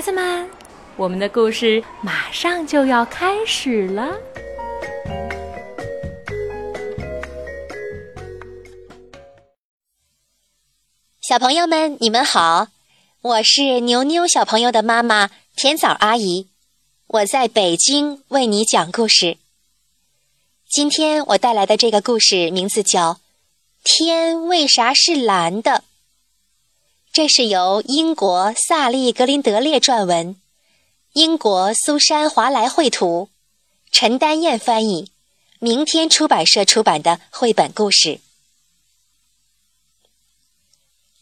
孩子们，我们的故事马上就要开始了。小朋友们，你们好，我是牛牛小朋友的妈妈甜枣阿姨，我在北京为你讲故事。今天我带来的这个故事名字叫《天为啥是蓝的》。这是由英国萨利·格林德列撰文，英国苏珊·华莱绘图，陈丹燕翻译，明天出版社出版的绘本故事。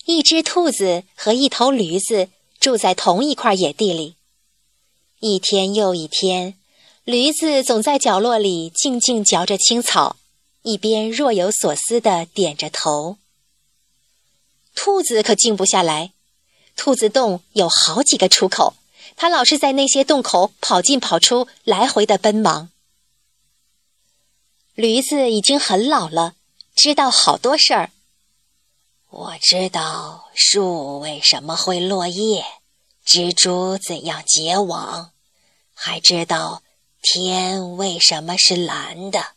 一只兔子和一头驴子住在同一块野地里。一天又一天，驴子总在角落里静静嚼着青草，一边若有所思地点着头。兔子可静不下来，兔子洞有好几个出口，它老是在那些洞口跑进跑出，来回的奔忙。驴子已经很老了，知道好多事儿。我知道树为什么会落叶，蜘蛛怎样结网，还知道天为什么是蓝的。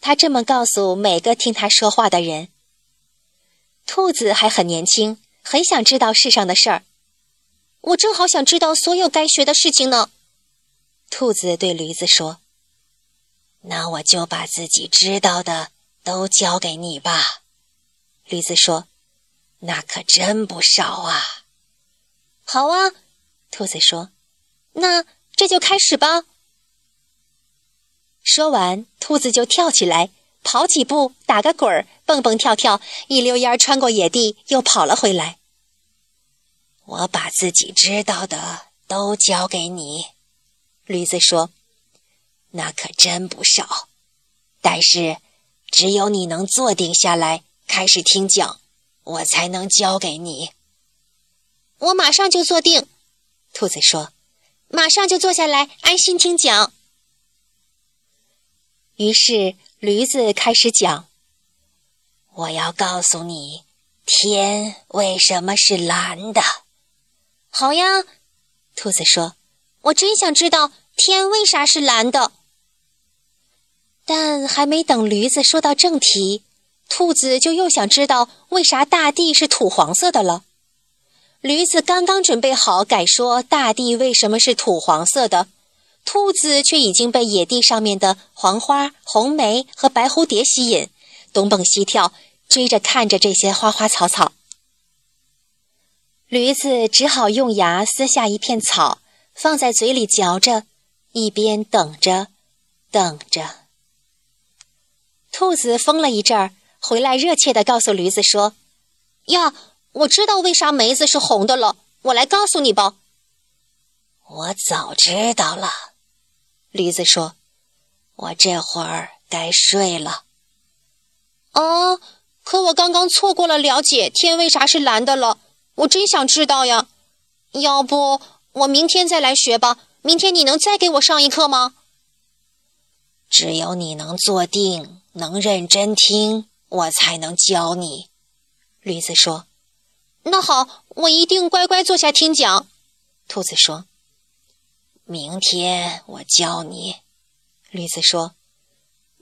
他这么告诉每个听他说话的人。兔子还很年轻，很想知道世上的事儿。我正好想知道所有该学的事情呢。兔子对驴子说：“那我就把自己知道的都教给你吧。”驴子说：“那可真不少啊。”好啊，兔子说：“那这就开始吧。”说完，兔子就跳起来。跑几步，打个滚儿，蹦蹦跳跳，一溜烟穿过野地，又跑了回来。我把自己知道的都交给你，驴子说：“那可真不少。但是，只有你能坐定下来开始听讲，我才能教给你。”我马上就坐定，兔子说：“马上就坐下来，安心听讲。”于是。驴子开始讲：“我要告诉你，天为什么是蓝的。”好呀，兔子说：“我真想知道天为啥是蓝的。”但还没等驴子说到正题，兔子就又想知道为啥大地是土黄色的了。驴子刚刚准备好改说大地为什么是土黄色的。兔子却已经被野地上面的黄花、红梅和白蝴蝶吸引，东蹦西跳，追着看着这些花花草草。驴子只好用牙撕下一片草，放在嘴里嚼着，一边等着，等着。兔子疯了一阵儿，回来热切地告诉驴子说：“呀，我知道为啥梅子是红的了，我来告诉你吧。”我早知道了。驴子说：“我这会儿该睡了。”啊，可我刚刚错过了了解天为啥是蓝的了。我真想知道呀。要不我明天再来学吧？明天你能再给我上一课吗？只有你能坐定，能认真听，我才能教你。驴子说：“那好，我一定乖乖坐下听讲。”兔子说。明天我教你，驴子说：“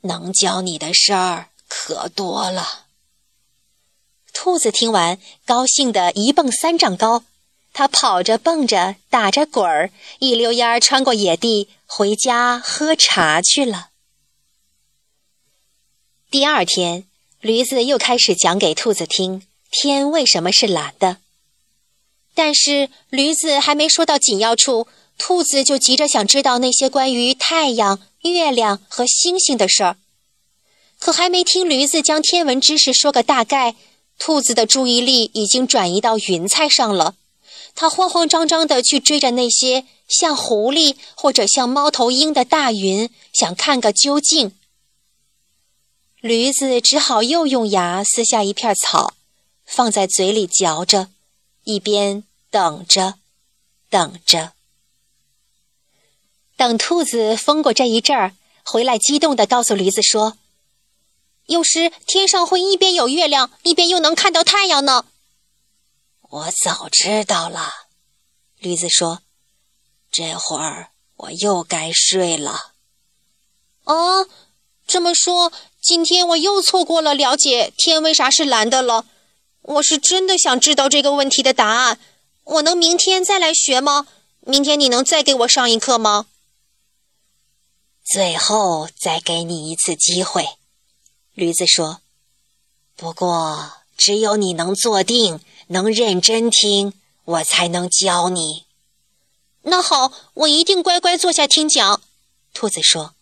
能教你的事儿可多了。”兔子听完，高兴得一蹦三丈高，它跑着蹦着，打着滚儿，一溜烟儿穿过野地，回家喝茶去了。第二天，驴子又开始讲给兔子听天为什么是蓝的，但是驴子还没说到紧要处。兔子就急着想知道那些关于太阳、月亮和星星的事儿，可还没听驴子将天文知识说个大概，兔子的注意力已经转移到云彩上了。它慌慌张张地去追着那些像狐狸或者像猫头鹰的大云，想看个究竟。驴子只好又用牙撕下一片草，放在嘴里嚼着，一边等着，等着。等兔子疯过这一阵儿，回来激动地告诉驴子说：“有时天上会一边有月亮，一边又能看到太阳呢。”我早知道了，驴子说：“这会儿我又该睡了。”哦，这么说，今天我又错过了了解天为啥是蓝的了。我是真的想知道这个问题的答案。我能明天再来学吗？明天你能再给我上一课吗？最后再给你一次机会，驴子说。不过，只有你能坐定，能认真听，我才能教你。那好，我一定乖乖坐下听讲。兔子说。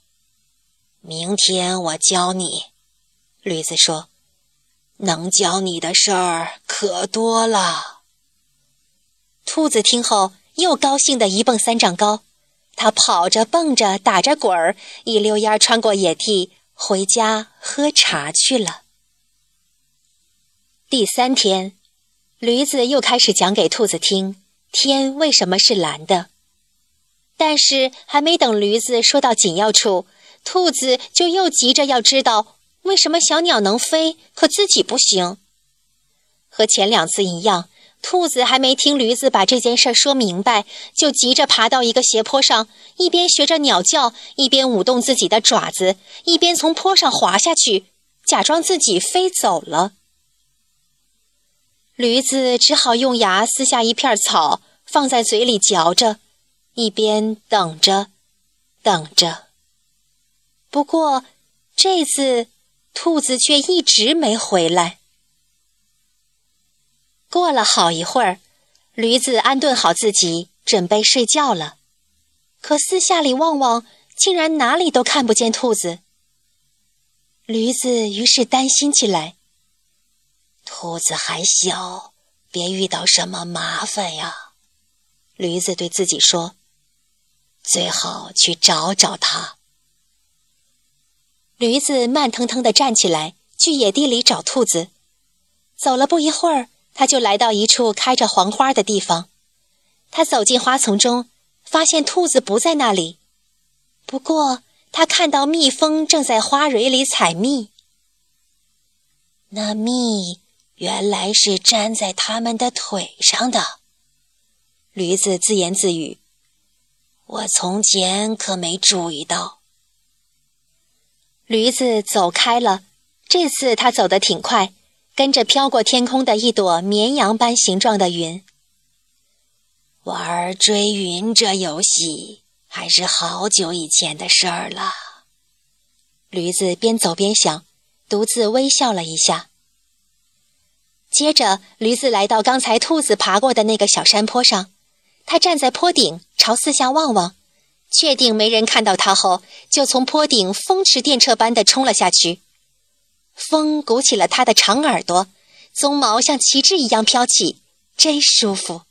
明天我教你，驴子说。能教你的事儿可多了。兔子听后又高兴的一蹦三丈高，他跑着蹦着打着滚儿，一溜烟穿过野地，回家喝茶去了。第三天，驴子又开始讲给兔子听天为什么是蓝的。但是还没等驴子说到紧要处，兔子就又急着要知道。为什么小鸟能飞，可自己不行？和前两次一样，兔子还没听驴子把这件事说明白，就急着爬到一个斜坡上，一边学着鸟叫，一边舞动自己的爪子，一边从坡上滑下去，假装自己飞走了。驴子只好用牙撕下一片草，放在嘴里嚼着，一边等着，等着。不过这次。兔子却一直没回来。过了好一会儿，驴子安顿好自己，准备睡觉了。可四下里望望，竟然哪里都看不见兔子。驴子于是担心起来：“兔子还小，别遇到什么麻烦呀。”驴子对自己说：“最好去找找它。”驴子慢腾腾地站起来，去野地里找兔子。走了不一会儿，他就来到一处开着黄花的地方。他走进花丛中，发现兔子不在那里。不过，他看到蜜蜂正在花蕊里采蜜。那蜜原来是粘在它们的腿上的。驴子自言自语：“我从前可没注意到。”驴子走开了，这次他走得挺快，跟着飘过天空的一朵绵羊般形状的云。玩追云这游戏还是好久以前的事儿了。驴子边走边想，独自微笑了一下。接着，驴子来到刚才兔子爬过的那个小山坡上，它站在坡顶，朝四下望望。确定没人看到他后，就从坡顶风驰电掣般的冲了下去。风鼓起了它的长耳朵，鬃毛像旗帜一样飘起，真舒服。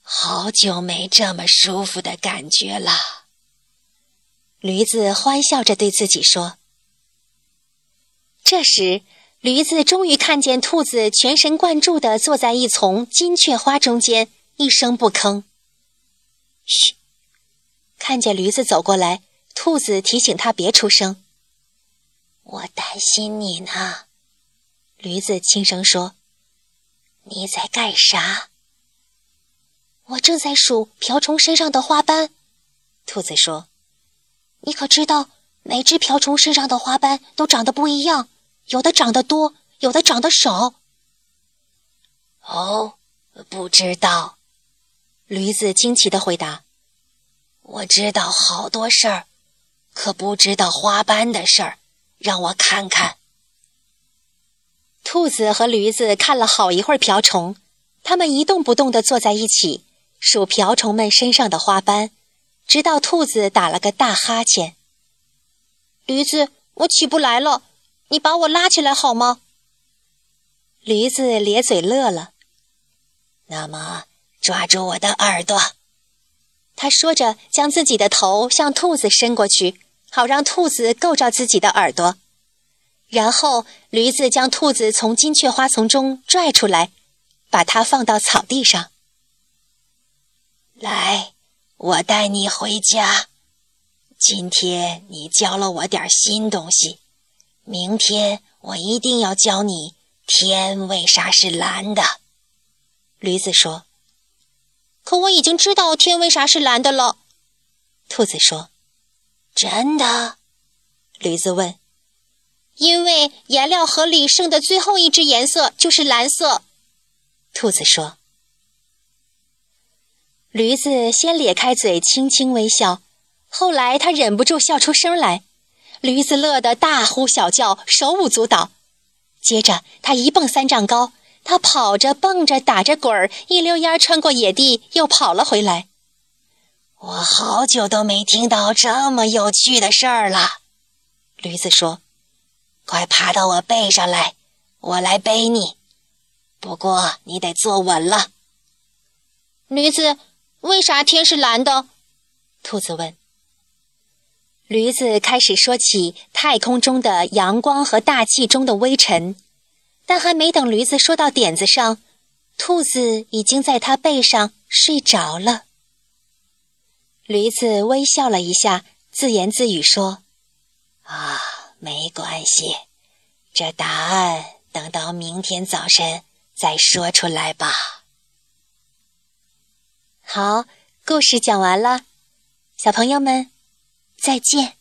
好久没这么舒服的感觉了。驴子欢笑着对自己说。这时，驴子终于看见兔子全神贯注地坐在一丛金雀花中间，一声不吭。嘘。看见驴子走过来，兔子提醒他别出声。我担心你呢，驴子轻声说：“你在干啥？”我正在数瓢虫身上的花斑。兔子说：“你可知道，每只瓢虫身上的花斑都长得不一样，有的长得多，有的长得少。”哦，不知道。驴子惊奇的回答。我知道好多事儿，可不知道花斑的事儿。让我看看。兔子和驴子看了好一会儿瓢虫，它们一动不动地坐在一起，数瓢虫们身上的花斑，直到兔子打了个大哈欠。驴子，我起不来了，你把我拉起来好吗？驴子咧嘴乐了。那么，抓住我的耳朵。他说着，将自己的头向兔子伸过去，好让兔子够着自己的耳朵。然后，驴子将兔子从金雀花丛中拽出来，把它放到草地上。来，我带你回家。今天你教了我点新东西，明天我一定要教你天为啥是蓝的。驴子说。可我已经知道天为啥是蓝的了。兔子说：“真的？”驴子问。“因为颜料盒里剩的最后一支颜色就是蓝色。”兔子说。驴子先咧开嘴，轻轻微笑，后来他忍不住笑出声来。驴子乐得大呼小叫，手舞足蹈。接着，他一蹦三丈高，他跑着、蹦着、打着滚儿，一溜烟穿过野地，又跑了回来。我好久都没听到这么有趣的事儿了，驴子说：“快爬到我背上来，我来背你。不过你得坐稳了。”驴子。为啥天是蓝的？兔子问。驴子开始说起太空中的阳光和大气中的微尘，但还没等驴子说到点子上，兔子已经在他背上睡着了。驴子微笑了一下，自言自语说：“啊，没关系，这答案等到明天早晨再说出来吧。”好，故事讲完了，小朋友们，再见。